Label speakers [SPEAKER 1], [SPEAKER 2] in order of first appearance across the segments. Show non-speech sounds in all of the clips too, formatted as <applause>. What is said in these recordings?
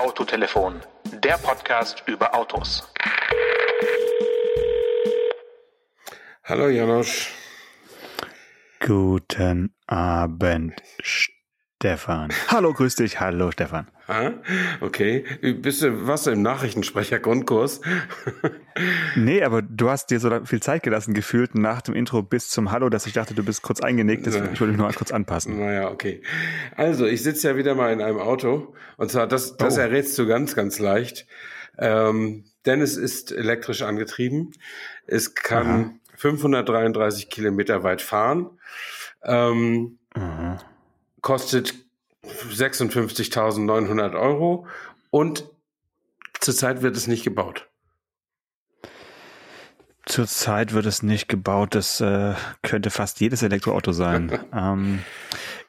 [SPEAKER 1] Autotelefon, der Podcast über Autos.
[SPEAKER 2] Hallo Janosch.
[SPEAKER 3] Guten Abend, Stefan. Hallo, grüß dich. Hallo, Stefan.
[SPEAKER 2] Ah, okay. Bist du, was im Nachrichtensprecher-Grundkurs? <laughs>
[SPEAKER 3] nee, aber du hast dir so viel Zeit gelassen gefühlt nach dem Intro bis zum Hallo, dass ich dachte, du bist kurz eingenickt. Ich wollte mich nur mal kurz anpassen.
[SPEAKER 2] Naja, okay. Also, ich sitze ja wieder mal in einem Auto. Und zwar, das, das oh. errätst du ganz, ganz leicht. Ähm, denn es ist elektrisch angetrieben. Es kann Aha. 533 Kilometer weit fahren. Ähm, Aha. Kostet 56.900 Euro und zurzeit wird es nicht gebaut.
[SPEAKER 3] Zurzeit wird es nicht gebaut. Das äh, könnte fast jedes Elektroauto sein. <laughs> ähm,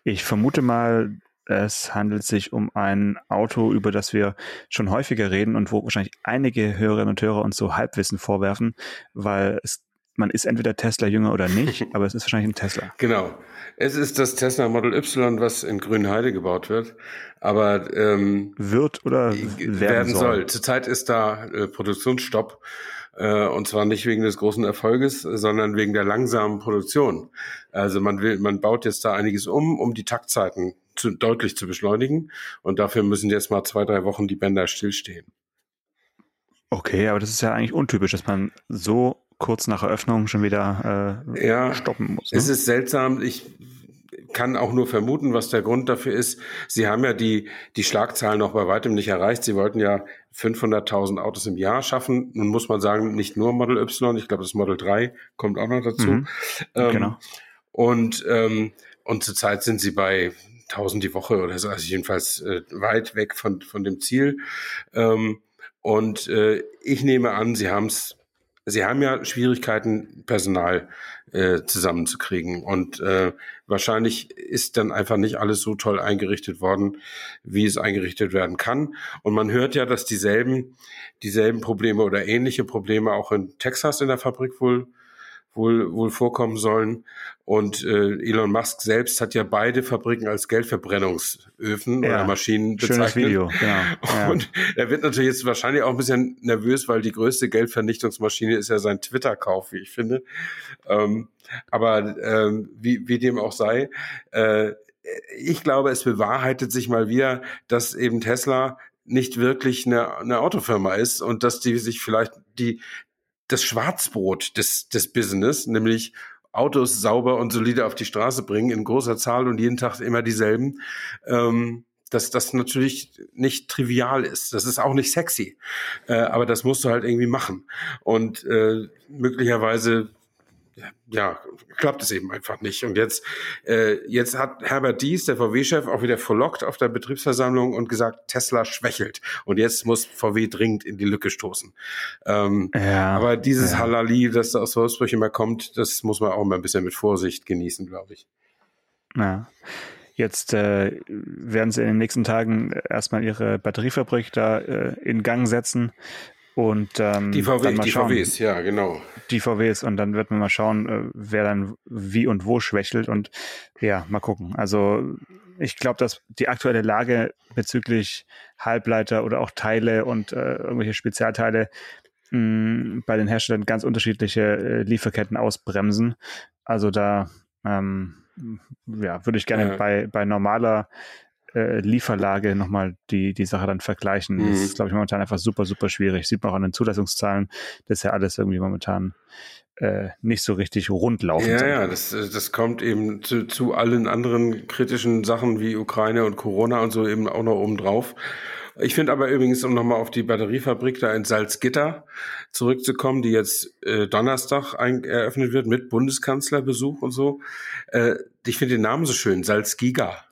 [SPEAKER 3] ich vermute mal, es handelt sich um ein Auto, über das wir schon häufiger reden und wo wahrscheinlich einige Hörerinnen und Hörer uns so Halbwissen vorwerfen, weil es man ist entweder Tesla-Jünger oder nicht, <laughs> aber es ist wahrscheinlich ein Tesla.
[SPEAKER 2] Genau. Es ist das Tesla Model Y, was in Grünheide gebaut wird. Aber ähm,
[SPEAKER 3] wird oder werden, werden soll. soll.
[SPEAKER 2] Zurzeit ist da äh, Produktionsstopp. Äh, und zwar nicht wegen des großen Erfolges, sondern wegen der langsamen Produktion. Also man will, man baut jetzt da einiges um, um die Taktzeiten zu, deutlich zu beschleunigen. Und dafür müssen jetzt mal zwei, drei Wochen die Bänder stillstehen.
[SPEAKER 3] Okay, aber das ist ja eigentlich untypisch, dass man so kurz nach Eröffnung schon wieder äh, ja, stoppen muss.
[SPEAKER 2] Ne? Es ist seltsam. Ich kann auch nur vermuten, was der Grund dafür ist. Sie haben ja die, die Schlagzahlen noch bei weitem nicht erreicht. Sie wollten ja 500.000 Autos im Jahr schaffen. Nun muss man sagen, nicht nur Model Y, ich glaube, das Model 3 kommt auch noch dazu. Mhm, ähm, genau. Und, ähm, und zurzeit sind sie bei 1000 die Woche oder so, also jedenfalls äh, weit weg von, von dem Ziel. Ähm, und äh, ich nehme an, sie haben es Sie haben ja Schwierigkeiten, Personal äh, zusammenzukriegen. Und äh, wahrscheinlich ist dann einfach nicht alles so toll eingerichtet worden, wie es eingerichtet werden kann. Und man hört ja, dass dieselben, dieselben Probleme oder ähnliche Probleme auch in Texas in der Fabrik wohl wohl, wohl vorkommen sollen. Und äh, Elon Musk selbst hat ja beide Fabriken als Geldverbrennungsöfen ja, oder Maschinen bezeichnet. Schönes Video, genau. <laughs> Ja. Und er wird natürlich jetzt wahrscheinlich auch ein bisschen nervös, weil die größte Geldvernichtungsmaschine ist ja sein Twitter-Kauf, wie ich finde. Ähm, aber ähm, wie, wie dem auch sei, äh, ich glaube, es bewahrheitet sich mal wieder, dass eben Tesla nicht wirklich eine, eine Autofirma ist und dass die sich vielleicht die das Schwarzbrot des, des Business, nämlich Autos sauber und solide auf die Straße bringen in großer Zahl und jeden Tag immer dieselben, ähm, dass das natürlich nicht trivial ist. Das ist auch nicht sexy, äh, aber das musst du halt irgendwie machen. Und äh, möglicherweise ja, klappt es eben einfach nicht. Und jetzt, äh, jetzt hat Herbert Dies, der VW-Chef, auch wieder verlockt auf der Betriebsversammlung und gesagt, Tesla schwächelt. Und jetzt muss VW dringend in die Lücke stoßen. Ähm, ja, aber dieses ja. Halali, das aus Wolfsburg immer kommt, das muss man auch mal ein bisschen mit Vorsicht genießen, glaube ich.
[SPEAKER 3] Ja. Jetzt äh, werden sie in den nächsten Tagen erstmal ihre Batteriefabrik da äh, in Gang setzen. Und ähm,
[SPEAKER 2] die, VW, die schauen, VWs, ja, genau.
[SPEAKER 3] Die VWs und dann wird man mal schauen, äh, wer dann wie und wo schwächelt und ja, mal gucken. Also ich glaube, dass die aktuelle Lage bezüglich Halbleiter oder auch Teile und äh, irgendwelche Spezialteile mh, mm, bei den Herstellern ganz unterschiedliche äh, Lieferketten ausbremsen. Also da ähm, ja, würde ich gerne ja. bei, bei normaler äh, Lieferlage nochmal die, die Sache dann vergleichen. Mhm. Das ist, glaube ich, momentan einfach super, super schwierig. Sieht man auch an den Zulassungszahlen, das ist ja alles irgendwie momentan äh, nicht so richtig rund laufen.
[SPEAKER 2] Ja, ja, das, äh, das kommt eben zu, zu allen anderen kritischen Sachen wie Ukraine und Corona und so eben auch noch oben drauf. Ich finde aber übrigens, um nochmal auf die Batteriefabrik da in Salzgitter zurückzukommen, die jetzt äh, Donnerstag ein, eröffnet wird mit Bundeskanzlerbesuch und so. Äh, ich finde den Namen so schön, Salzgiga.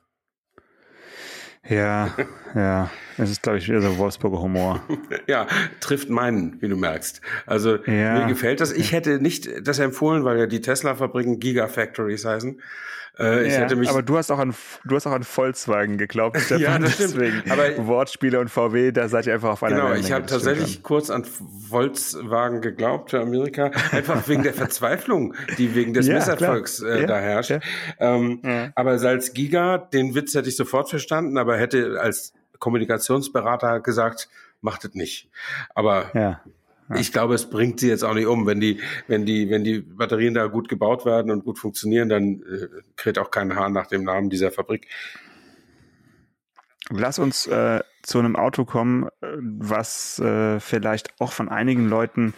[SPEAKER 3] Ja, ja. Es ist, glaube ich, wieder so Wolfsburger Humor. <laughs>
[SPEAKER 2] ja, trifft meinen, wie du merkst. Also ja. mir gefällt das. Ich hätte nicht das empfohlen, weil ja die Tesla-Fabriken Gigafactories heißen.
[SPEAKER 3] Äh, ich ja, hätte mich aber du hast auch an du hast auch an Volkswagen geglaubt, <laughs> Stefan. ja, das stimmt. Deswegen aber Wortspiele und VW, da seid ihr einfach auf einer
[SPEAKER 2] Genau, ich habe tatsächlich kurz an Volkswagen geglaubt für Amerika, einfach wegen der <laughs> Verzweiflung, die wegen des ja, Misserfolgs äh, da herrscht. Ähm, aber Salzgiga, den Witz hätte ich sofort verstanden, aber hätte als Kommunikationsberater hat gesagt, macht es nicht. Aber
[SPEAKER 3] ja.
[SPEAKER 2] Ja. Ich glaube, es bringt sie jetzt auch nicht um. Wenn die, wenn die, wenn die Batterien da gut gebaut werden und gut funktionieren, dann äh, kräht auch kein Haar nach dem Namen dieser Fabrik.
[SPEAKER 3] Lass uns äh, zu einem Auto kommen, äh, was äh, vielleicht auch von einigen Leuten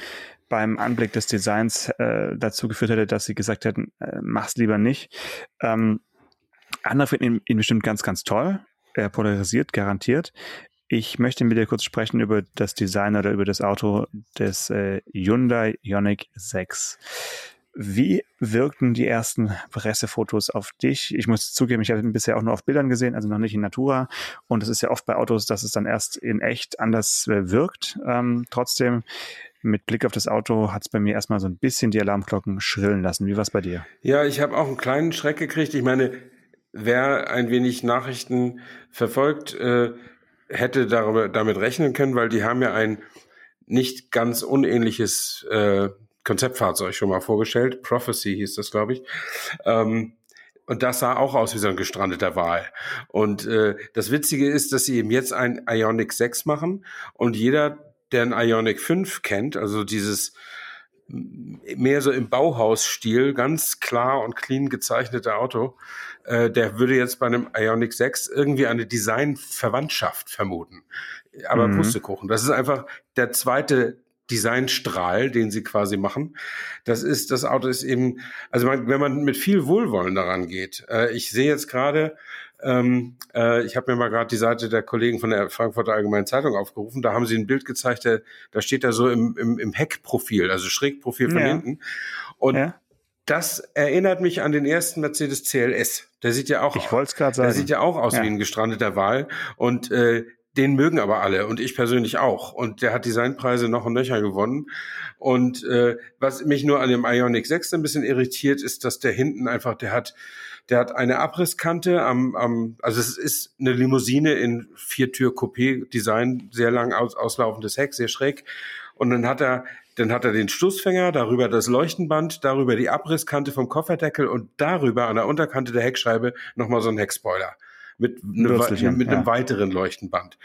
[SPEAKER 3] beim Anblick des Designs äh, dazu geführt hätte, dass sie gesagt hätten, äh, mach's lieber nicht. Ähm, andere finden ihn, ihn bestimmt ganz, ganz toll. Er polarisiert garantiert. Ich möchte mit dir kurz sprechen über das Design oder über das Auto des äh, Hyundai Ioniq 6. Wie wirkten die ersten Pressefotos auf dich? Ich muss zugeben, ich habe ihn bisher auch nur auf Bildern gesehen, also noch nicht in Natura. Und es ist ja oft bei Autos, dass es dann erst in echt anders äh, wirkt. Ähm, trotzdem, mit Blick auf das Auto hat es bei mir erstmal so ein bisschen die Alarmglocken schrillen lassen. Wie war es bei dir?
[SPEAKER 2] Ja, ich habe auch einen kleinen Schreck gekriegt. Ich meine, wer ein wenig Nachrichten verfolgt, äh, hätte darüber, damit rechnen können, weil die haben ja ein nicht ganz unähnliches äh, Konzeptfahrzeug schon mal vorgestellt. Prophecy hieß das, glaube ich. Ähm, und das sah auch aus wie so ein gestrandeter Wal. Und äh, das Witzige ist, dass sie eben jetzt ein Ionic 6 machen und jeder, der ein Ionic 5 kennt, also dieses mehr so im Bauhausstil, ganz klar und clean gezeichnete Auto, äh, der würde jetzt bei einem Ionic 6 irgendwie eine Designverwandtschaft vermuten. Aber mhm. Pustekuchen. Das ist einfach der zweite Designstrahl, den sie quasi machen. Das ist, das Auto ist eben, also man, wenn man mit viel Wohlwollen daran geht. Äh, ich sehe jetzt gerade, ähm, äh, ich habe mir mal gerade die Seite der Kollegen von der Frankfurter Allgemeinen Zeitung aufgerufen. Da haben sie ein Bild gezeigt, der, da steht da so im, im, im Heckprofil, also Schrägprofil von ja. hinten. Und ja. Das erinnert mich an den ersten Mercedes CLS. Der sieht ja auch,
[SPEAKER 3] ich wollte es gerade sagen,
[SPEAKER 2] der sieht ja auch aus ja. wie ein gestrandeter Wal. Und äh, den mögen aber alle und ich persönlich auch. Und der hat Designpreise noch und nöcher gewonnen. Und äh, was mich nur an dem Ionic 6 ein bisschen irritiert, ist, dass der hinten einfach, der hat der hat eine Abrisskante am, am also es ist eine Limousine in Viertür-Coupé-Design, sehr lang aus, auslaufendes Heck, sehr schräg. Und dann hat er, dann hat er den Stoßfänger, darüber das Leuchtenband, darüber die Abrisskante vom Kofferdeckel und darüber an der Unterkante der Heckscheibe nochmal so ein Heckspoiler. Mit, ne, mit einem weiteren Leuchtenband.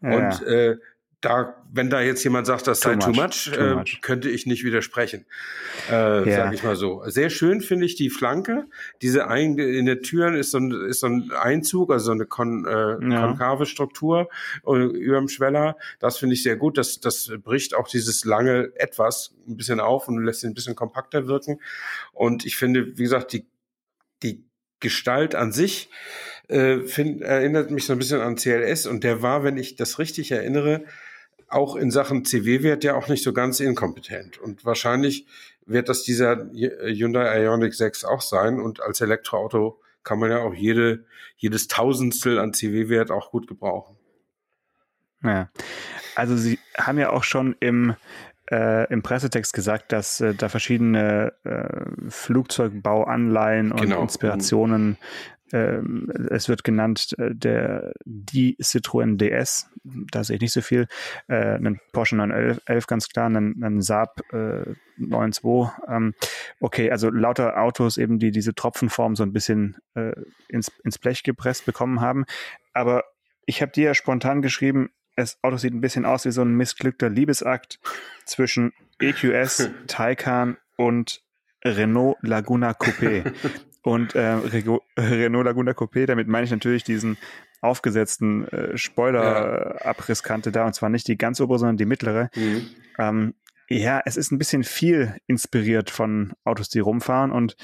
[SPEAKER 2] Ja, und äh, da, wenn da jetzt jemand sagt, das sei too much, too äh, much. könnte ich nicht widersprechen. Äh, ja. Sag ich mal so. Sehr schön finde ich die Flanke. Diese ein, in den Türen ist so ein, ist so ein Einzug, also so eine kon, äh, ja. konkave Struktur äh, über dem Schweller. Das finde ich sehr gut. Das, das bricht auch dieses lange etwas ein bisschen auf und lässt ihn ein bisschen kompakter wirken. Und ich finde, wie gesagt, die, die Gestalt an sich äh, find, erinnert mich so ein bisschen an CLS und der war, wenn ich das richtig erinnere, auch in Sachen CW-Wert ja auch nicht so ganz inkompetent. Und wahrscheinlich wird das dieser Hyundai Ioniq 6 auch sein. Und als Elektroauto kann man ja auch jede, jedes Tausendstel an CW-Wert auch gut gebrauchen.
[SPEAKER 3] Ja, also Sie haben ja auch schon im, äh, im Pressetext gesagt, dass äh, da verschiedene äh, Flugzeugbauanleihen und genau. Inspirationen ähm, es wird genannt äh, der die Citroën DS, da sehe ich nicht so viel, äh, einen Porsche 911 ganz klar, einen, einen Saab äh, 92. Ähm, okay, also lauter Autos eben, die diese Tropfenform so ein bisschen äh, ins, ins Blech gepresst bekommen haben. Aber ich habe dir ja spontan geschrieben, das Auto sieht ein bisschen aus wie so ein missglückter Liebesakt zwischen EQS, <laughs> Taycan und Renault Laguna Coupé. Und äh, <laughs> Renault Laguna Coupé, damit meine ich natürlich diesen aufgesetzten äh, Spoiler-Abrisskante da, und zwar nicht die ganz obere, sondern die mittlere. Mhm. Ähm, ja, es ist ein bisschen viel inspiriert von Autos, die rumfahren und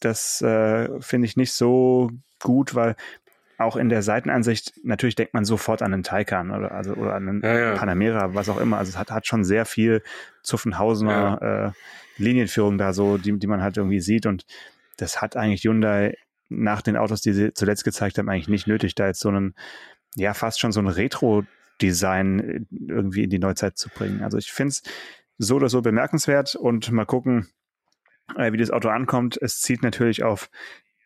[SPEAKER 3] das äh, finde ich nicht so gut, weil auch in der Seitenansicht, natürlich denkt man sofort an einen Taycan oder, also, oder an einen ja, ja. Panamera, was auch immer. Also es hat, hat schon sehr viel Zuffenhausener ja. äh, Linienführung da so, die, die man halt irgendwie sieht und das hat eigentlich Hyundai nach den Autos, die sie zuletzt gezeigt haben, eigentlich nicht nötig, da jetzt so einen, ja, fast schon so ein Retro-Design äh, irgendwie in die Neuzeit zu bringen. Also ich finde es so oder so bemerkenswert und mal gucken, äh, wie das Auto ankommt. Es zieht natürlich auf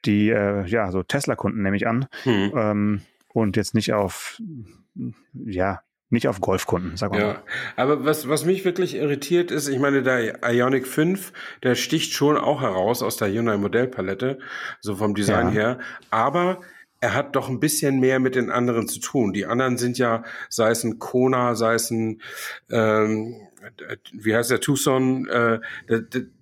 [SPEAKER 3] die, äh, ja, so Tesla-Kunden nämlich an hm. ähm, und jetzt nicht auf, ja, nicht auf Golfkunden, sagen wir ja. mal.
[SPEAKER 2] Aber was, was mich wirklich irritiert ist, ich meine, der Ionic 5, der sticht schon auch heraus aus der Hyundai Modellpalette, so vom Design ja. her. Aber er hat doch ein bisschen mehr mit den anderen zu tun. Die anderen sind ja, sei es ein Kona, sei es ein, ähm, wie heißt der, Tucson, äh,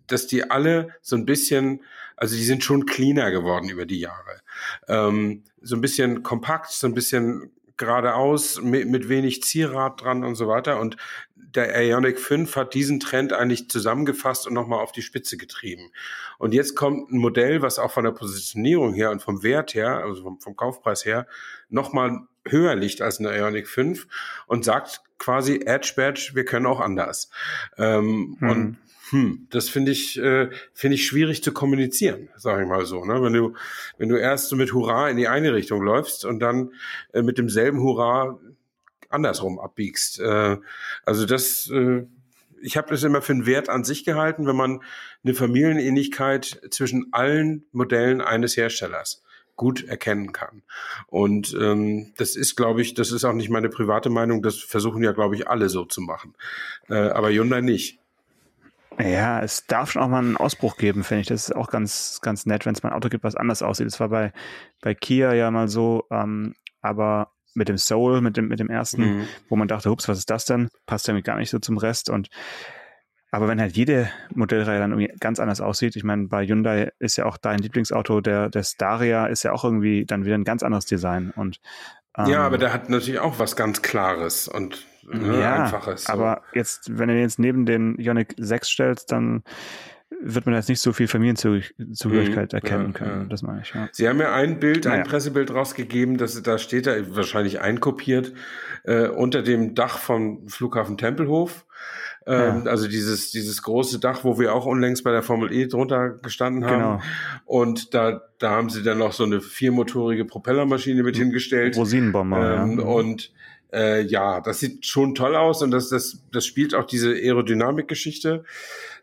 [SPEAKER 2] dass die alle so ein bisschen, also die sind schon cleaner geworden über die Jahre. Ähm, so ein bisschen kompakt, so ein bisschen geradeaus, mit, mit wenig Zierrad dran und so weiter. Und der Ionic 5 hat diesen Trend eigentlich zusammengefasst und nochmal auf die Spitze getrieben. Und jetzt kommt ein Modell, was auch von der Positionierung her und vom Wert her, also vom, vom Kaufpreis her, nochmal höher liegt als eine Ionic 5 und sagt quasi Edge Badge, wir können auch anders. Ähm, hm. Und hm, das finde ich, äh, finde ich schwierig zu kommunizieren, sage ich mal so. Ne? Wenn du, wenn du erst so mit Hurra in die eine Richtung läufst und dann äh, mit demselben Hurra andersrum abbiegst. Äh, also das, äh, ich habe das immer für einen Wert an sich gehalten, wenn man eine Familienähnlichkeit zwischen allen Modellen eines Herstellers gut erkennen kann. Und ähm, das ist, glaube ich, das ist auch nicht meine private Meinung, das versuchen ja, glaube ich, alle so zu machen. Äh, aber Hyundai nicht.
[SPEAKER 3] Ja, es darf schon auch mal einen Ausbruch geben, finde ich. Das ist auch ganz, ganz nett, wenn es mal ein Auto gibt, was anders aussieht. Das war bei, bei Kia ja mal so, ähm, aber mit dem Soul, mit dem, mit dem ersten, mhm. wo man dachte, ups, was ist das denn? Passt ja gar nicht so zum Rest. Und aber wenn halt jede Modellreihe dann irgendwie ganz anders aussieht, ich meine, bei Hyundai ist ja auch dein Lieblingsauto, der, der Staria ist ja auch irgendwie dann wieder ein ganz anderes Design. Und
[SPEAKER 2] ähm, ja, aber der hat natürlich auch was ganz Klares und ne, ja, einfaches.
[SPEAKER 3] So. Aber jetzt, wenn du den jetzt neben den Ionic 6 stellst, dann wird man jetzt nicht so viel Familienzugehörigkeit mhm, erkennen ja, können. Ja. Das meine ich. Ja.
[SPEAKER 2] Sie haben ja ein Bild, naja. ein Pressebild rausgegeben, das, da steht da wahrscheinlich einkopiert äh, unter dem Dach vom Flughafen Tempelhof. Ähm. Also dieses, dieses große Dach, wo wir auch unlängst bei der Formel E drunter gestanden haben. Genau. Und da, da haben sie dann noch so eine viermotorige Propellermaschine mit hingestellt.
[SPEAKER 3] Rosinenbomber.
[SPEAKER 2] Ähm, ja. Und äh, ja, das sieht schon toll aus und das, das, das spielt auch diese Aerodynamik-Geschichte.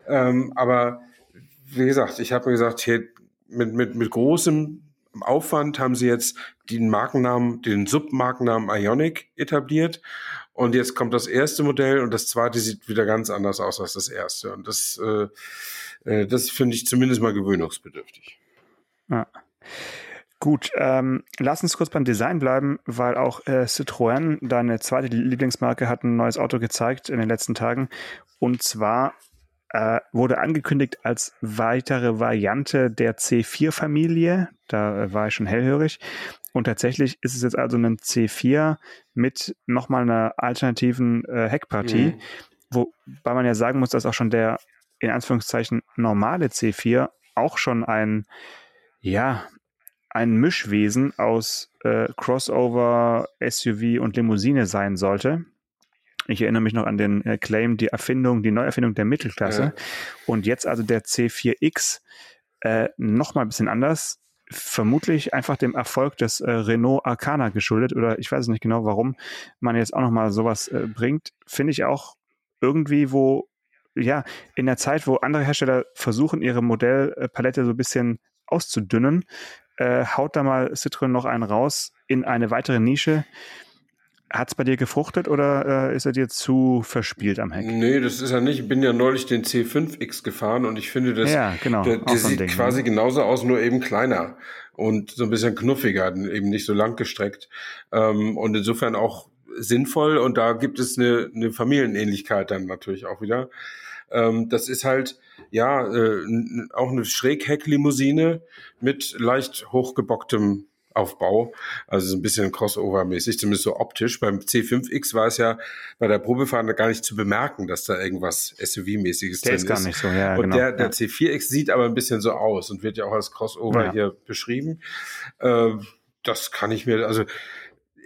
[SPEAKER 2] Ähm, aber wie gesagt, ich habe mir gesagt, hier mit, mit, mit großem Aufwand haben sie jetzt den Markennamen, den Submarkennamen Ionic etabliert. Und jetzt kommt das erste Modell und das zweite sieht wieder ganz anders aus als das erste. Und das, äh, äh das finde ich zumindest mal gewöhnungsbedürftig.
[SPEAKER 3] Ja. Gut, ähm, lass uns kurz beim Design bleiben, weil auch äh, Citroën, deine zweite Lieblingsmarke, hat ein neues Auto gezeigt in den letzten Tagen. Und zwar äh, wurde angekündigt als weitere Variante der C4-Familie. Da äh, war ich schon hellhörig. Und tatsächlich ist es jetzt also ein C4 mit nochmal einer alternativen äh, Heckpartie, mhm. wobei man ja sagen muss, dass auch schon der in Anführungszeichen normale C4 auch schon ein, ja, ein Mischwesen aus äh, Crossover, SUV und Limousine sein sollte. Ich erinnere mich noch an den äh, Claim, die Erfindung, die Neuerfindung der Mittelklasse. Ja. Und jetzt also der C4X äh, noch mal ein bisschen anders. Vermutlich einfach dem Erfolg des äh, Renault Arcana geschuldet oder ich weiß nicht genau, warum man jetzt auch noch mal sowas äh, bringt. Finde ich auch irgendwie, wo ja in der Zeit, wo andere Hersteller versuchen, ihre Modellpalette so ein bisschen auszudünnen, äh, haut da mal Citroën noch einen raus in eine weitere Nische hat es bei dir gefruchtet oder äh, ist er dir zu verspielt am Heck?
[SPEAKER 2] Nee, das ist er nicht. Ich bin ja neulich den C5X gefahren und ich finde, das,
[SPEAKER 3] ja, genau,
[SPEAKER 2] der, der sieht Ding, quasi ne? genauso aus, nur eben kleiner und so ein bisschen knuffiger, eben nicht so lang gestreckt. Ähm, und insofern auch sinnvoll und da gibt es eine, eine Familienähnlichkeit dann natürlich auch wieder. Ähm, das ist halt, ja, äh, auch eine Schräghecklimousine mit leicht hochgebocktem Aufbau, also so ein bisschen Crossover-mäßig, zumindest so optisch. Beim C5X war es ja bei der Probefahren gar nicht zu bemerken, dass da irgendwas SUV-mäßiges drin ist.
[SPEAKER 3] Der ist gar nicht so, ja,
[SPEAKER 2] Und
[SPEAKER 3] genau.
[SPEAKER 2] der, der ja. C4X sieht aber ein bisschen so aus und wird ja auch als Crossover ja. hier beschrieben. Äh, das kann ich mir, also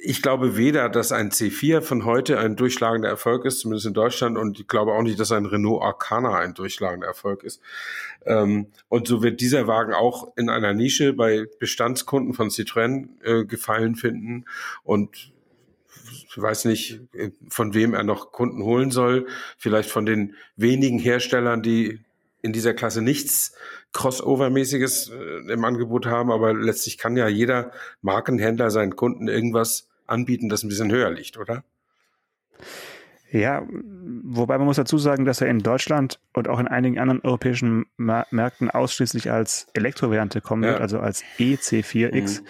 [SPEAKER 2] ich glaube weder, dass ein C4 von heute ein durchschlagender Erfolg ist, zumindest in Deutschland, und ich glaube auch nicht, dass ein Renault Arcana ein durchschlagender Erfolg ist. Ähm, und so wird dieser Wagen auch in einer Nische bei Bestandskunden von Citroën äh, gefallen finden. Und ich weiß nicht, von wem er noch Kunden holen soll. Vielleicht von den wenigen Herstellern, die in dieser Klasse nichts Crossover-mäßiges äh, im Angebot haben, aber letztlich kann ja jeder Markenhändler seinen Kunden irgendwas anbieten, das ein bisschen höher liegt, oder?
[SPEAKER 3] Ja, wobei man muss dazu sagen, dass er in Deutschland und auch in einigen anderen europäischen Märkten ausschließlich als Elektrovariante kommen ja. wird, also als EC4X. Mhm.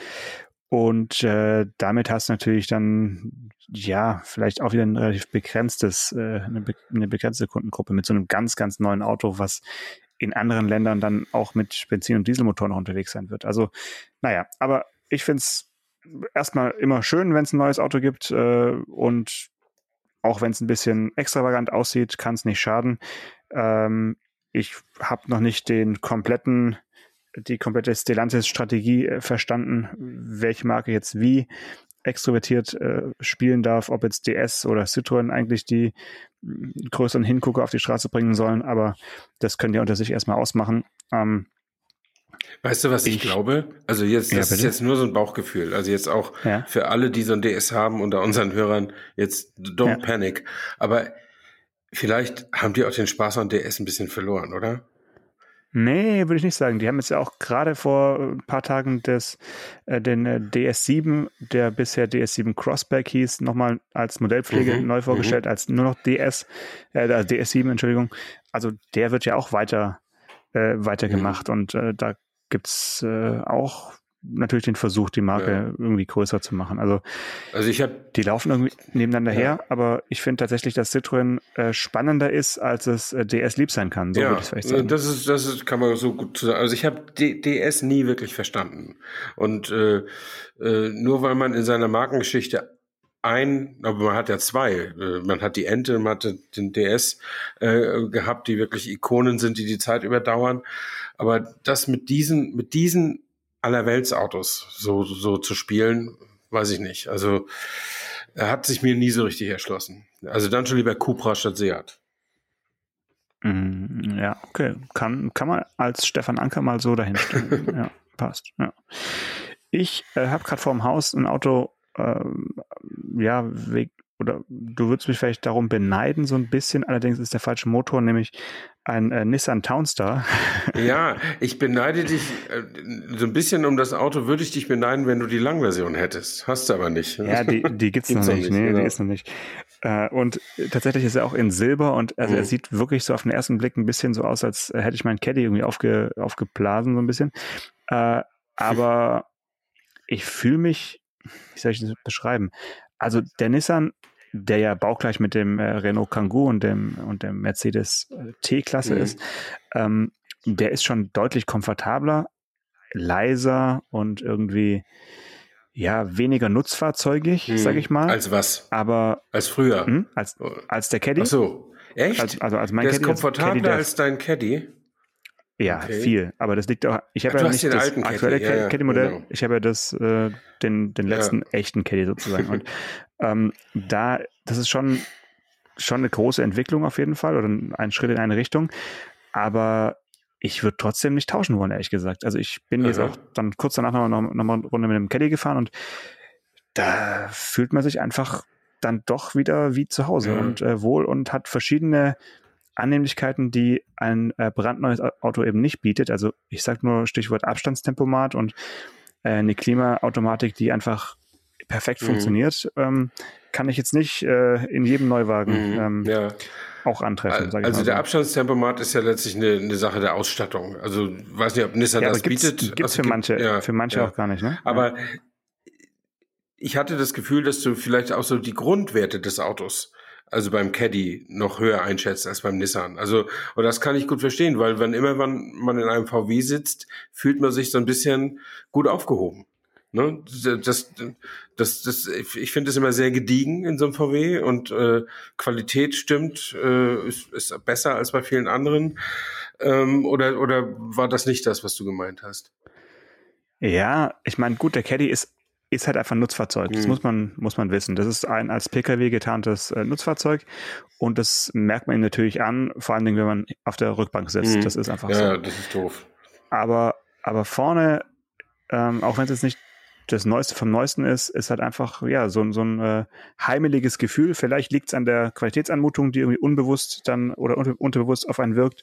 [SPEAKER 3] Und äh, damit hast du natürlich dann, ja, vielleicht auch wieder ein relativ begrenztes, äh, eine, be eine begrenzte Kundengruppe mit so einem ganz, ganz neuen Auto, was in anderen Ländern dann auch mit Benzin- und Dieselmotor noch unterwegs sein wird. Also, naja, aber ich finde es erstmal immer schön, wenn es ein neues Auto gibt äh, und auch wenn es ein bisschen extravagant aussieht, kann es nicht schaden. Ähm, ich habe noch nicht den kompletten die komplette Stellantis-Strategie äh, verstanden, welche Marke jetzt wie extrovertiert äh, spielen darf, ob jetzt DS oder Citroën eigentlich die größeren Hingucker auf die Straße bringen sollen, aber das können die unter sich erstmal ausmachen. Ähm,
[SPEAKER 2] Weißt du, was ich, ich, glaube? Also jetzt, das ja, ist jetzt nur so ein Bauchgefühl. Also jetzt auch ja. für alle, die so ein DS haben unter unseren Hörern, jetzt don't ja. panic. Aber vielleicht haben die auch den Spaß an DS ein bisschen verloren, oder?
[SPEAKER 3] Nee, würde ich nicht sagen. Die haben jetzt ja auch gerade vor ein paar Tagen des, äh, den äh, DS7, der bisher DS7 Crossback hieß, nochmal als Modellpflege mhm, neu vorgestellt, mhm. als nur noch DS, äh, DS7, Entschuldigung. Also der wird ja auch weiter, äh, weiter mhm. gemacht und äh, da gibt's äh, auch natürlich den Versuch, die Marke ja. irgendwie größer zu machen. Also,
[SPEAKER 2] also ich habe
[SPEAKER 3] die laufen irgendwie nebeneinander ja. her, aber ich finde tatsächlich, dass Citroën äh, spannender ist, als es äh, DS lieb sein kann.
[SPEAKER 2] So ja, das ist das ist, kann man so gut sagen. Also ich habe DS nie wirklich verstanden und äh, äh, nur weil man in seiner Markengeschichte ein, aber man hat ja zwei. Äh, man hat die Ente, man hat den DS äh, gehabt, die wirklich Ikonen sind, die die Zeit überdauern. Aber das mit diesen, mit diesen Allerweltsautos so, so zu spielen, weiß ich nicht. Also er hat sich mir nie so richtig erschlossen. Also dann schon lieber Cupra statt Seat.
[SPEAKER 3] Mm, ja, okay. Kann, kann man als Stefan Anker mal so dahinstellen. <laughs> ja, passt. Ja. Ich äh, habe gerade vor dem Haus ein Auto, äh, ja, weg, oder du würdest mich vielleicht darum beneiden, so ein bisschen. Allerdings ist der falsche Motor, nämlich ein äh, Nissan Townstar. <laughs>
[SPEAKER 2] Ja, ich beneide dich äh, so ein bisschen um das Auto, würde ich dich beneiden, wenn du die Langversion hättest. Hast du aber nicht.
[SPEAKER 3] Ja, die, die gibt's, <laughs> gibt's noch nicht. Nee, genau. die ist noch nicht. Äh, und tatsächlich ist er auch in Silber und also mhm. er sieht wirklich so auf den ersten Blick ein bisschen so aus, als hätte ich meinen Caddy irgendwie aufge, aufgeblasen, so ein bisschen. Äh, <laughs> aber ich fühle mich, wie soll ich das beschreiben? Also der Nissan der ja baugleich mit dem äh, Renault Kangoo und dem, und dem Mercedes äh, T-Klasse mhm. ist, ähm, der ist schon deutlich komfortabler, leiser und irgendwie ja weniger nutzfahrzeugig, mhm. sage ich mal.
[SPEAKER 2] Als was?
[SPEAKER 3] Aber
[SPEAKER 2] als früher. Mh,
[SPEAKER 3] hm? als, als der Caddy.
[SPEAKER 2] Ach so, echt?
[SPEAKER 3] Als, also als mein
[SPEAKER 2] der Caddy, ist komfortabler Caddy, als dein Caddy.
[SPEAKER 3] Ja, okay. viel. Aber das liegt auch. Ich habe ja nicht das aktuelle Caddy, Caddy-Modell. Ja, genau. Ich habe ja das, äh, den, den letzten ja. echten Caddy sozusagen. Und <laughs> ähm, da, das ist schon, schon eine große Entwicklung auf jeden Fall oder ein Schritt in eine Richtung. Aber ich würde trotzdem nicht tauschen wollen, ehrlich gesagt. Also ich bin Aha. jetzt auch dann kurz danach noch, noch, noch mal eine Runde mit dem Caddy gefahren und da fühlt man sich einfach dann doch wieder wie zu Hause mhm. und äh, wohl und hat verschiedene Annehmlichkeiten, die ein äh, brandneues Auto eben nicht bietet. Also ich sage nur Stichwort Abstandstempomat und äh, eine Klimaautomatik, die einfach perfekt mhm. funktioniert, ähm, kann ich jetzt nicht äh, in jedem Neuwagen mhm. ähm, ja. auch antreffen.
[SPEAKER 2] Also der so. Abstandstempomat ist ja letztlich eine, eine, Sache der Ausstattung. Also weiß nicht, ob Nissan ja, das bietet.
[SPEAKER 3] Gibt es also, für manche, ja, für manche auch gar nicht. Ne?
[SPEAKER 2] Aber ich hatte das Gefühl, dass du vielleicht auch so die Grundwerte des Autos also beim Caddy noch höher einschätzt als beim Nissan. Also, und das kann ich gut verstehen, weil wenn immer man, man in einem VW sitzt, fühlt man sich so ein bisschen gut aufgehoben. Ne? Das, das, das, ich finde es immer sehr gediegen in so einem VW und äh, Qualität stimmt, äh, ist, ist besser als bei vielen anderen. Ähm, oder, oder war das nicht das, was du gemeint hast?
[SPEAKER 3] Ja, ich meine, gut, der Caddy ist ist halt einfach ein Nutzfahrzeug. Das mhm. muss man, muss man wissen. Das ist ein als Pkw getarntes äh, Nutzfahrzeug und das merkt man ihm natürlich an, vor allen Dingen, wenn man auf der Rückbank sitzt. Mhm. Das ist einfach
[SPEAKER 2] ja,
[SPEAKER 3] so.
[SPEAKER 2] Ja, das ist doof.
[SPEAKER 3] Aber, aber vorne, ähm, auch wenn es jetzt nicht das Neueste vom Neuesten ist, ist halt einfach, ja, so, so ein äh, heimeliges Gefühl. Vielleicht liegt es an der Qualitätsanmutung, die irgendwie unbewusst dann oder unter, unterbewusst auf einen wirkt.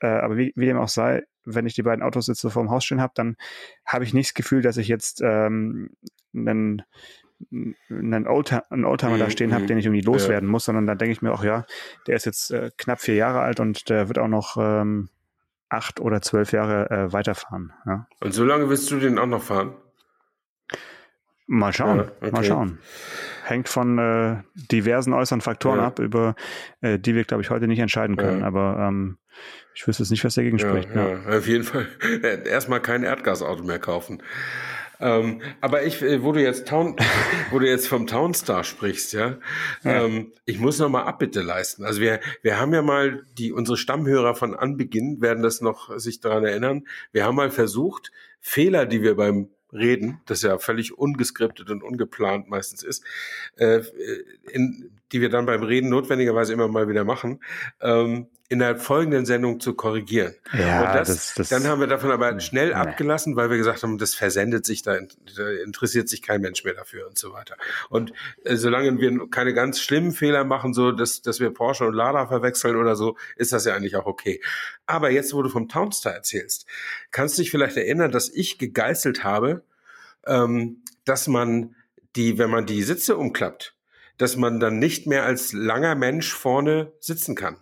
[SPEAKER 3] Äh, aber wie, wie dem auch sei, wenn ich die beiden Autos jetzt so vor dem Haus stehen habe, dann habe ich nicht das Gefühl, dass ich jetzt ähm, einen, einen, Oldtimer, einen Oldtimer mhm. da stehen habe, mhm. den ich irgendwie loswerden ja. muss, sondern da denke ich mir auch, ja, der ist jetzt äh, knapp vier Jahre alt und der wird auch noch ähm, acht oder zwölf Jahre äh, weiterfahren. Ja.
[SPEAKER 2] Und so lange willst du den auch noch fahren?
[SPEAKER 3] Mal schauen, ja, okay. mal schauen. Hängt von äh, diversen äußeren Faktoren ja. ab, über äh, die wir, glaube ich, heute nicht entscheiden können. Ja. Aber ähm, ich wüsste jetzt nicht, was dagegen spricht.
[SPEAKER 2] Ja, auf jeden Fall <laughs> erstmal kein Erdgasauto mehr kaufen. Ähm, aber ich, äh, wo du jetzt Town, <laughs> wo du jetzt vom Townstar sprichst, ja, ja. Ähm, ich muss noch mal Abbitte leisten. Also wir, wir haben ja mal die unsere Stammhörer von Anbeginn werden das noch sich daran erinnern. Wir haben mal versucht Fehler, die wir beim Reden, das ja völlig ungeskriptet und ungeplant meistens ist, äh, in, die wir dann beim Reden notwendigerweise immer mal wieder machen, ähm, in der folgenden Sendung zu korrigieren.
[SPEAKER 3] Ja, und das, das, das,
[SPEAKER 2] dann haben wir davon aber schnell nee. abgelassen, weil wir gesagt haben, das versendet sich, da, da, interessiert sich kein Mensch mehr dafür und so weiter. Und äh, solange wir keine ganz schlimmen Fehler machen, so dass, dass wir Porsche und Lada verwechseln oder so, ist das ja eigentlich auch okay. Aber jetzt, wo du vom Townstar erzählst, kannst du dich vielleicht erinnern, dass ich gegeißelt habe, ähm, dass man die, wenn man die Sitze umklappt, dass man dann nicht mehr als langer Mensch vorne sitzen kann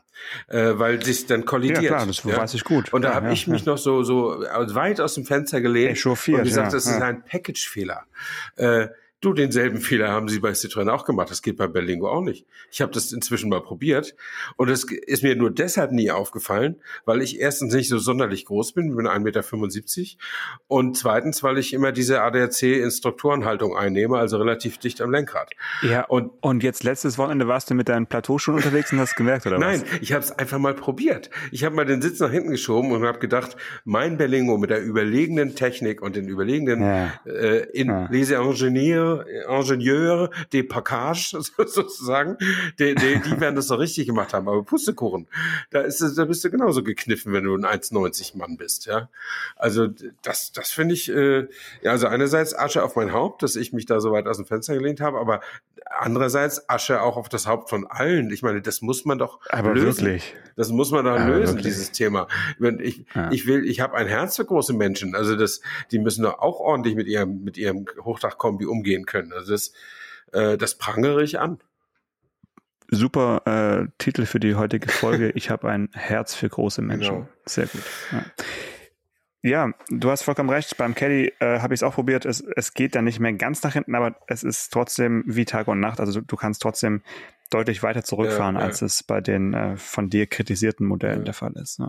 [SPEAKER 2] äh, weil sich dann kollidiert. Ja,
[SPEAKER 3] klar, das ja? weiß ich gut.
[SPEAKER 2] Und da
[SPEAKER 3] ja,
[SPEAKER 2] habe
[SPEAKER 3] ja,
[SPEAKER 2] ich mich noch so so weit aus dem Fenster gelehnt und gesagt, das ist ein Package-Fehler. Äh, Du, denselben Fehler haben sie bei Citroën auch gemacht. Das geht bei Berlingo auch nicht. Ich habe das inzwischen mal probiert und es ist mir nur deshalb nie aufgefallen, weil ich erstens nicht so sonderlich groß bin, ich bin 1,75 Meter und zweitens, weil ich immer diese ADAC-Instruktorenhaltung einnehme, also relativ dicht am Lenkrad.
[SPEAKER 3] Ja, und, und jetzt letztes Wochenende warst du mit deinen Plateauschuhen unterwegs und hast gemerkt, oder
[SPEAKER 2] Nein,
[SPEAKER 3] was?
[SPEAKER 2] Nein, ich habe es einfach mal probiert. Ich habe mal den Sitz nach hinten geschoben und habe gedacht, mein Berlingo mit der überlegenen Technik und den überlegenen ja. äh, in ja. Leseingenieur Ingenieur de Package <laughs> sozusagen, die, die, die werden das doch richtig gemacht haben. Aber Pustekuchen, da ist da bist du genauso gekniffen, wenn du ein 1,90 Mann bist, ja. Also das, das finde ich, äh, ja, also einerseits Asche auf mein Haupt, dass ich mich da so weit aus dem Fenster gelehnt habe, aber andererseits Asche auch auf das Haupt von allen. Ich meine, das muss man doch
[SPEAKER 3] aber lösen. Wirklich?
[SPEAKER 2] Das muss man doch aber lösen, wirklich? dieses Thema. Wenn ich, ja. ich will, ich habe ein Herz für große Menschen. Also das, die müssen doch auch ordentlich mit ihrem, mit ihrem Hochdachkombi umgehen können. Also das, äh, das prangere ich an.
[SPEAKER 3] Super äh, Titel für die heutige Folge. Ich habe ein Herz für große Menschen. Genau. Sehr gut. Ja. Ja, du hast vollkommen recht. Beim Caddy äh, habe ich es auch probiert. Es, es geht dann nicht mehr ganz nach hinten, aber es ist trotzdem wie Tag und Nacht. Also du, du kannst trotzdem deutlich weiter zurückfahren, ja, ja. als es bei den äh, von dir kritisierten Modellen ja. der Fall ist. Ne?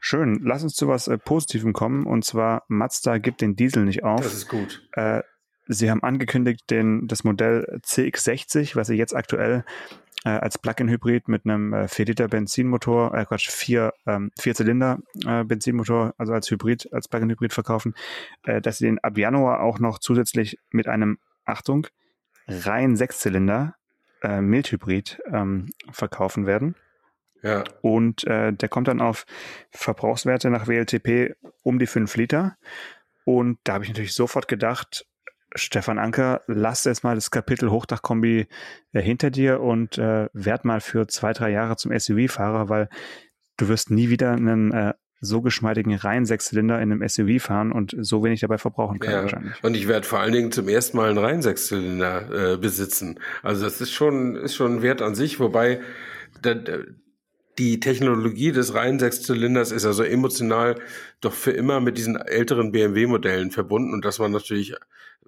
[SPEAKER 3] Schön. Lass uns zu was äh, Positivem kommen. Und zwar Mazda gibt den Diesel nicht auf.
[SPEAKER 2] Das ist gut.
[SPEAKER 3] Äh, sie haben angekündigt, den, das Modell CX60, was sie jetzt aktuell äh, als Plug-in-Hybrid mit einem äh, 4-Liter Benzinmotor, äh, Quatsch, 4, ähm, 4 Zylinder äh, Benzinmotor, also als Hybrid, als Plug-in-Hybrid verkaufen, äh, dass sie den ab Januar auch noch zusätzlich mit einem, Achtung, rein Sechszylinder äh, Mildhybrid ähm, verkaufen werden.
[SPEAKER 2] Ja.
[SPEAKER 3] Und äh, der kommt dann auf Verbrauchswerte nach WLTP um die 5 Liter. Und da habe ich natürlich sofort gedacht, Stefan Anker, lass jetzt mal das Kapitel Hochdachkombi äh, hinter dir und äh, werd mal für zwei, drei Jahre zum SUV-Fahrer, weil du wirst nie wieder einen äh, so geschmeidigen Reihensechszylinder in einem SUV fahren und so wenig dabei verbrauchen können ja, wahrscheinlich.
[SPEAKER 2] Und ich werde vor allen Dingen zum ersten Mal einen Reihensechszylinder äh, besitzen. Also das ist schon, ist schon ein Wert an sich, wobei da, die Technologie des reinen Sechszylinders ist also emotional doch für immer mit diesen älteren BMW-Modellen verbunden und das war natürlich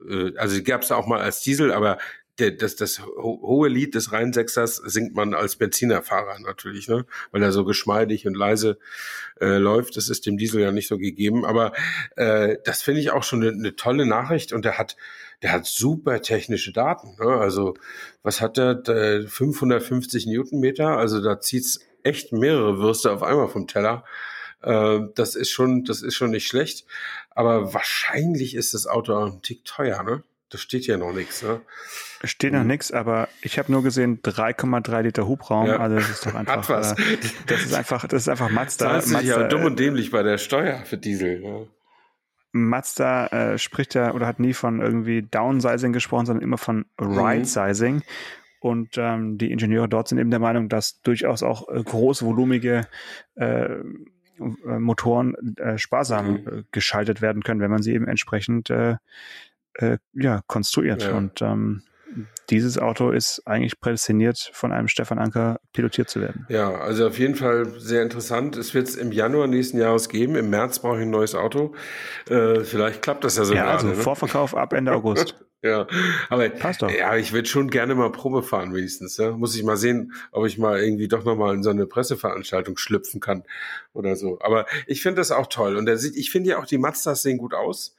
[SPEAKER 2] äh, also die gab es auch mal als Diesel, aber der, das, das hohe Lied des Rheinsechsers singt man als Benzinerfahrer natürlich, ne? weil er so geschmeidig und leise äh, läuft. Das ist dem Diesel ja nicht so gegeben. Aber äh, das finde ich auch schon eine, eine tolle Nachricht und der hat, der hat super technische Daten. Ne? Also was hat der? 550 Newtonmeter. Also da zieht's echt mehrere Würste auf einmal vom Teller. Äh, das ist schon, das ist schon nicht schlecht. Aber wahrscheinlich ist das Auto auch ein Tick teuer, ne? Da steht ja noch nichts, ne?
[SPEAKER 3] Steht noch mhm. nichts, aber ich habe nur gesehen 3,3 Liter Hubraum. Ja. Also das ist doch <laughs> einfach. Hat was. Äh, das ist einfach, das ist einfach Mazda.
[SPEAKER 2] Das ist ja dumm und dämlich bei der Steuer für Diesel. Ja.
[SPEAKER 3] Mazda äh, spricht ja oder hat nie von irgendwie Downsizing gesprochen, sondern immer von mhm. Right-Sizing. Mhm. Und ähm, die Ingenieure dort sind eben der Meinung, dass durchaus auch äh, großvolumige äh, äh, Motoren äh, sparsam mhm. Äh, geschaltet werden können, wenn man sie eben entsprechend äh, äh, ja, konstruiert. Ja. Und ähm, dieses Auto ist eigentlich prädestiniert, von einem Stefan Anker pilotiert zu werden.
[SPEAKER 2] Ja, also auf jeden Fall sehr interessant. Es wird es im Januar nächsten Jahres geben. Im März brauche ich ein neues Auto. Äh, vielleicht klappt das ja so.
[SPEAKER 3] Ja, also ne? Vorverkauf ab Ende August. <laughs>
[SPEAKER 2] Ja, aber Passt doch. ja, ich würde schon gerne mal Probe fahren wenigstens. Ja? Muss ich mal sehen, ob ich mal irgendwie doch noch mal in so eine Presseveranstaltung schlüpfen kann oder so. Aber ich finde das auch toll und sieht, ich finde ja auch die Mazdas sehen gut aus.